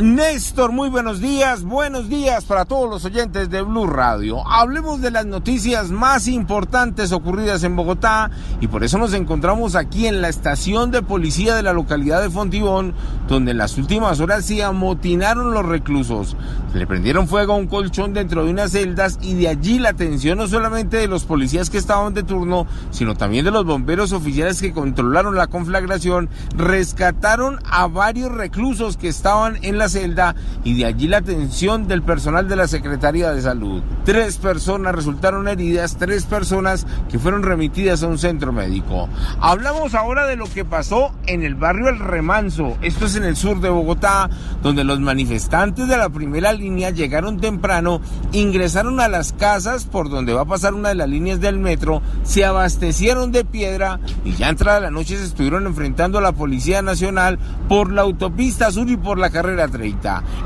Néstor, muy buenos días, buenos días para todos los oyentes de Blue Radio. Hablemos de las noticias más importantes ocurridas en Bogotá y por eso nos encontramos aquí en la estación de policía de la localidad de Fontibón, donde en las últimas horas se amotinaron los reclusos. Se le prendieron fuego a un colchón dentro de unas celdas y de allí la atención no solamente de los policías que estaban de turno, sino también de los bomberos oficiales que controlaron la conflagración, rescataron a varios reclusos que estaban en la celda y de allí la atención del personal de la Secretaría de Salud. Tres personas resultaron heridas, tres personas que fueron remitidas a un centro médico. Hablamos ahora de lo que pasó en el barrio El Remanso, esto es en el sur de Bogotá, donde los manifestantes de la primera línea llegaron temprano, ingresaron a las casas por donde va a pasar una de las líneas del metro, se abastecieron de piedra y ya entrada la noche se estuvieron enfrentando a la Policía Nacional por la autopista sur y por la carrera 3.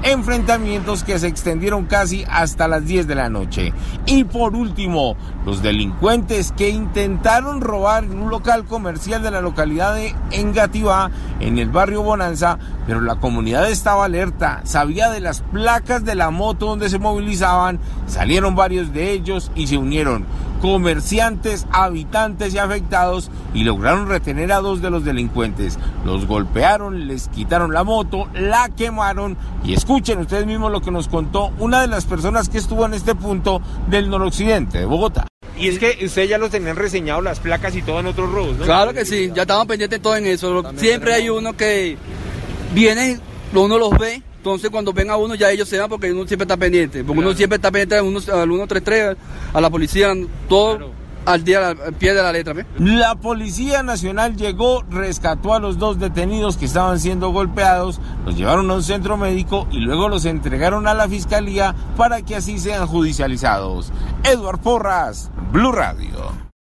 Enfrentamientos que se extendieron casi hasta las 10 de la noche. Y por último, los delincuentes que intentaron robar en un local comercial de la localidad de Engativá, en el barrio Bonanza, pero la comunidad estaba alerta, sabía de las placas de la moto donde se movilizaban, salieron varios de ellos y se unieron comerciantes, habitantes y afectados y lograron retener a dos de los delincuentes. Los golpearon, les quitaron la moto, la quemaron y escuchen ustedes mismos lo que nos contó una de las personas que estuvo en este punto del noroccidente de Bogotá. Y es que ustedes ya los tenían reseñado las placas y todo en otros robos, ¿no? Claro que sí, ya estaban pendientes todo en eso. Siempre hay uno que viene, uno los ve entonces cuando venga uno ya ellos se van porque uno siempre está pendiente, porque uno siempre está pendiente al 133, a la policía, todo al día al pie de la letra. La Policía Nacional llegó, rescató a los dos detenidos que estaban siendo golpeados, los llevaron a un centro médico y luego los entregaron a la fiscalía para que así sean judicializados. Eduard Porras, Blue Radio.